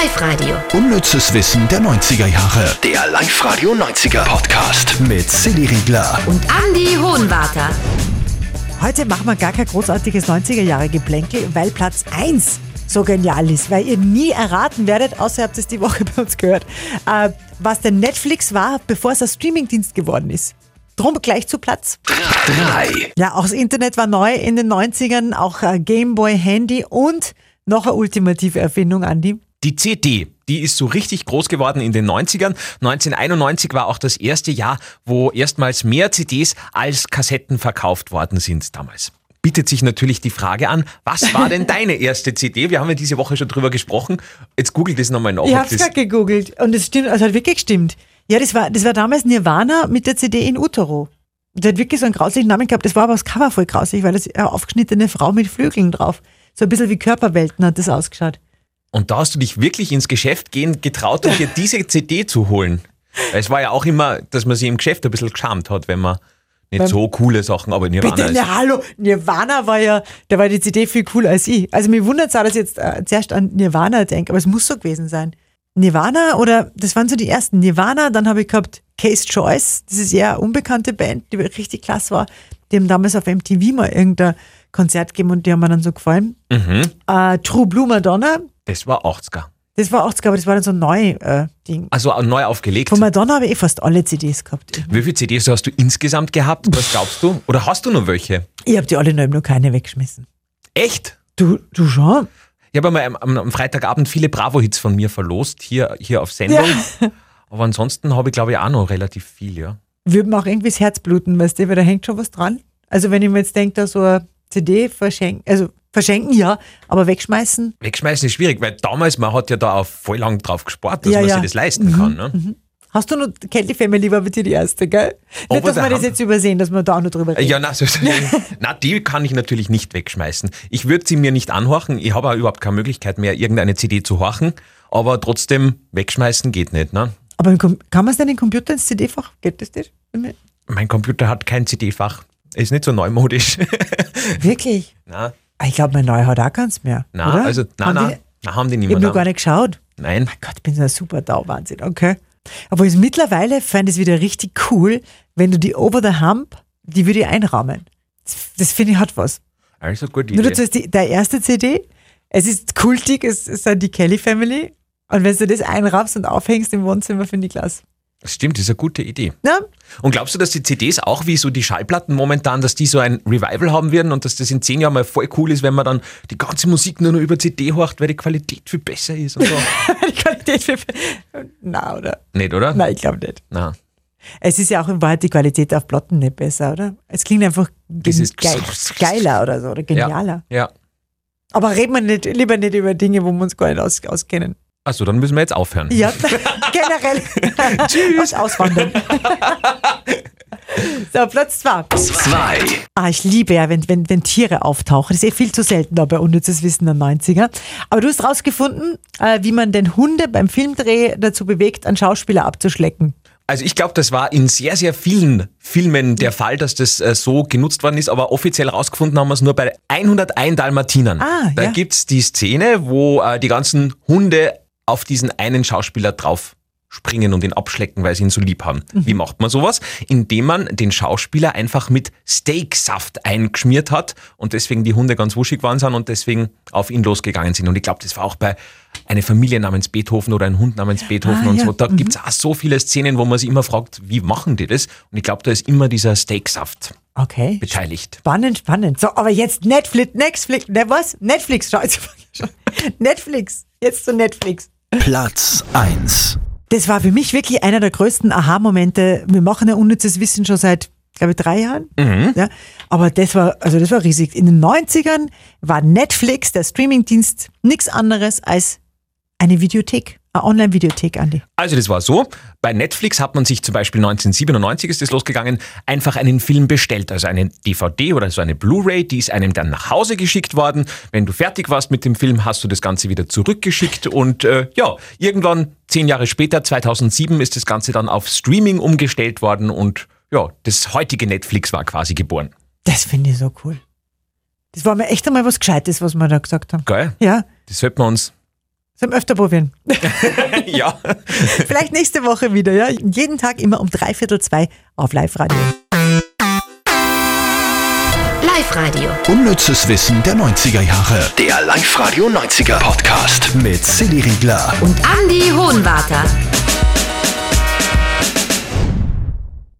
Live-Radio. Unnützes Wissen der 90er Jahre. Der Live-Radio 90er Podcast mit Silly Riegler. Und Andy Hohenwarter. Heute machen wir gar kein großartiges 90er-Jahre-Geplänkel, weil Platz 1 so genial ist, weil ihr nie erraten werdet, außer ihr habt es die Woche bei uns gehört, äh, was denn Netflix war, bevor es ein Streamingdienst geworden ist. Drum gleich zu Platz. 3. Ja, auch das Internet war neu in den 90ern, auch äh, Gameboy, Handy und noch eine ultimative Erfindung, Andi. Die CD, die ist so richtig groß geworden in den 90ern. 1991 war auch das erste Jahr, wo erstmals mehr CDs als Kassetten verkauft worden sind damals. Bietet sich natürlich die Frage an, was war denn deine erste CD? Wir haben ja diese Woche schon drüber gesprochen. Jetzt google das nochmal nach. Ich hab's das- gerade gegoogelt und es stimmt, also hat wirklich gestimmt. Ja, das war, das war damals Nirvana mit der CD in Utero. Der hat wirklich so einen grauslichen Namen gehabt. Das war aber das Cover voll grausig, weil das eine aufgeschnittene Frau mit Flügeln drauf. So ein bisschen wie Körperwelten hat das ausgeschaut. Und da hast du dich wirklich ins Geschäft gehen getraut, um dir diese CD zu holen. Es war ja auch immer, dass man sich im Geschäft ein bisschen geschamt hat, wenn man nicht Beim- so coole Sachen, aber Nirvana Bitte, ist. ne, hallo, Nirvana war ja, da war die CD viel cooler als ich. Also mir wundert es auch, dass ich jetzt äh, zuerst an Nirvana denke, aber es muss so gewesen sein. Nirvana oder, das waren so die ersten. Nirvana, dann habe ich gehabt Case Choice, das ist eher unbekannte Band, die richtig klasse war. Die haben damals auf MTV mal irgendein Konzert gegeben und die haben mir dann so gefallen. Mhm. Äh, True Blue Madonna, Das war 80er. das war 80er, aber das war dann so ein neu äh, Ding. Also auch neu aufgelegt. Von Madonna habe ich eh fast alle CDs gehabt. Wie viele CDs hast du insgesamt gehabt? Was glaubst du? Oder hast du noch welche? Ich habe die alle noch, noch keine weggeschmissen. Echt? Du, du schon? Ich habe einmal am, am, Freitagabend viele Bravo-Hits von mir verlost, hier, hier auf Sendung. Aber ansonsten habe ich, glaube ich, auch noch relativ viel, ja. würde mir auch irgendwie das Herz bluten, weißt du, weil da hängt schon was dran. Also wenn ich mir jetzt denke, da so eine CD verschenken, also verschenken ja, aber wegschmeißen, Wegschmeißen ist schwierig, weil damals, man hat ja da auch voll lang drauf gespart, dass Ja, man ja. sich das leisten kann. Ne? Hast du noch, Kelly Family war bei dir die erste, gell? Aber Nicht, dass da wir das jetzt übersehen, dass wir da auch noch drüber reden. Ja, na, so, na, die kann ich natürlich nicht wegschmeißen. Ich würde sie mir nicht anhorchen. Ich habe auch überhaupt keine Möglichkeit mehr, irgendeine CD zu horchen. Aber trotzdem, wegschmeißen geht nicht. Ne? Aber kann man es denn in den Computer ins CD-Fach? Geht das nicht? Mein Computer hat kein CD-Fach. Ist nicht so neumodisch. Wirklich? na, Ich glaube, mein neuer hat auch keins mehr. na, oder? also, na, Haben na, die- na, haben die nicht Ich habe mehr. noch gar nicht geschaut. Nein. Mein Gott, ich bin so ein super Dauwahnsinn, okay. Aber jetzt mittlerweile fand ich es wieder richtig cool, wenn du die Over the Hump, die würde ich einrahmen. Das, das finde ich hat was. Also gut, Nur dazu ist die, der erste CD, es ist kultig, es ist halt die Kelly Family. Und wenn du das einraffst und aufhängst im Wohnzimmer, finde ich klasse. Stimmt, das ist eine gute Idee. Ja, Und glaubst du, dass die CDs auch wie so die Schallplatten momentan, dass die so ein Revival haben werden und dass das in zehn Jahren mal voll cool ist, wenn man dann die ganze Musik nur noch über CD horcht, weil die Qualität viel besser ist und so? die Qualität für. Na, oder? nicht, oder? Nein, ich glaube nicht. Na. Es ist ja auch in Wahrheit die Qualität auf Platten nicht besser, oder? Es klingt einfach Das geil, geiler oder so, oder genialer. Ja. Aber reden wir nicht, lieber nicht über Dinge, wo wir uns gar nicht aus, auskennen. Achso, dann müssen wir jetzt aufhören. Ja, generell. Tschüss. Auswandern. so, Platz zwei. 2. Ah, ich liebe ja, wenn, wenn, wenn Tiere auftauchen. Das ist eh viel zu selten da bei unnützes Wissen der 90er. Aber du hast rausgefunden, äh, wie man den Hunde beim Filmdreh dazu bewegt, einen Schauspieler abzuschlecken. Also ich glaube, das war in sehr, sehr vielen Filmen der Fall, dass das äh, so genutzt worden ist, aber offiziell rausgefunden haben wir es nur bei 101 Dalmatinern. Ah, da ja. gibt's die Szene, wo äh, die ganzen Hunde auf diesen einen Schauspieler drauf springen und ihn abschlecken, weil sie ihn so lieb haben. Mhm. Wie macht man sowas? Indem man den Schauspieler einfach mit Steaksaft eingeschmiert hat und deswegen die Hunde ganz wuschig waren sind und deswegen auf ihn losgegangen sind. Und ich glaube, das war auch bei eine Familie namens Beethoven oder ein Hund namens Beethoven Ah, und ja. so. Da gibt's auch so viele Szenen, wo man sich immer fragt, wie machen die das? Und ich glaube, da ist immer dieser Steaksaft Okay. beteiligt. Spannend, spannend. So, aber jetzt Netflix, Netflix, ne, was? Netflix, schau. Netflix, jetzt zu Netflix. Platz 1. Das war für mich wirklich einer der größten Aha-Momente. Wir machen ja unnützes Wissen schon seit, glaube ich, drei Jahren. Ja, aber das war, also das war riesig. In den 90ern war Netflix, der Streamingdienst, nichts anderes als eine Videothek, eine Online-Videothek, Andi. Also das war so, bei Netflix hat man sich zum Beispiel 1997 ist das losgegangen, einfach einen Film bestellt, also eine DVD oder so eine Blu-ray, die ist einem dann nach Hause geschickt worden. Wenn du fertig warst mit dem Film, hast du das Ganze wieder zurückgeschickt und äh, ja, irgendwann zehn Jahre später, 2007, ist das Ganze dann auf Streaming umgestellt worden und ja, das heutige Netflix war quasi geboren. Das finde ich so cool. Das war mir echt einmal was Gescheites, was wir da gesagt haben. Geil? Ja, Das sollten wir uns Zum öfter probieren. ja. Vielleicht nächste Woche wieder, ja? Jeden Tag immer um dreiviertel zwei auf Live-Radio. Live-Radio. Unnützes Wissen der 90er Jahre. Der Live-Radio 90er Podcast mit Silly Riegler. Und Andy Hohenwarter.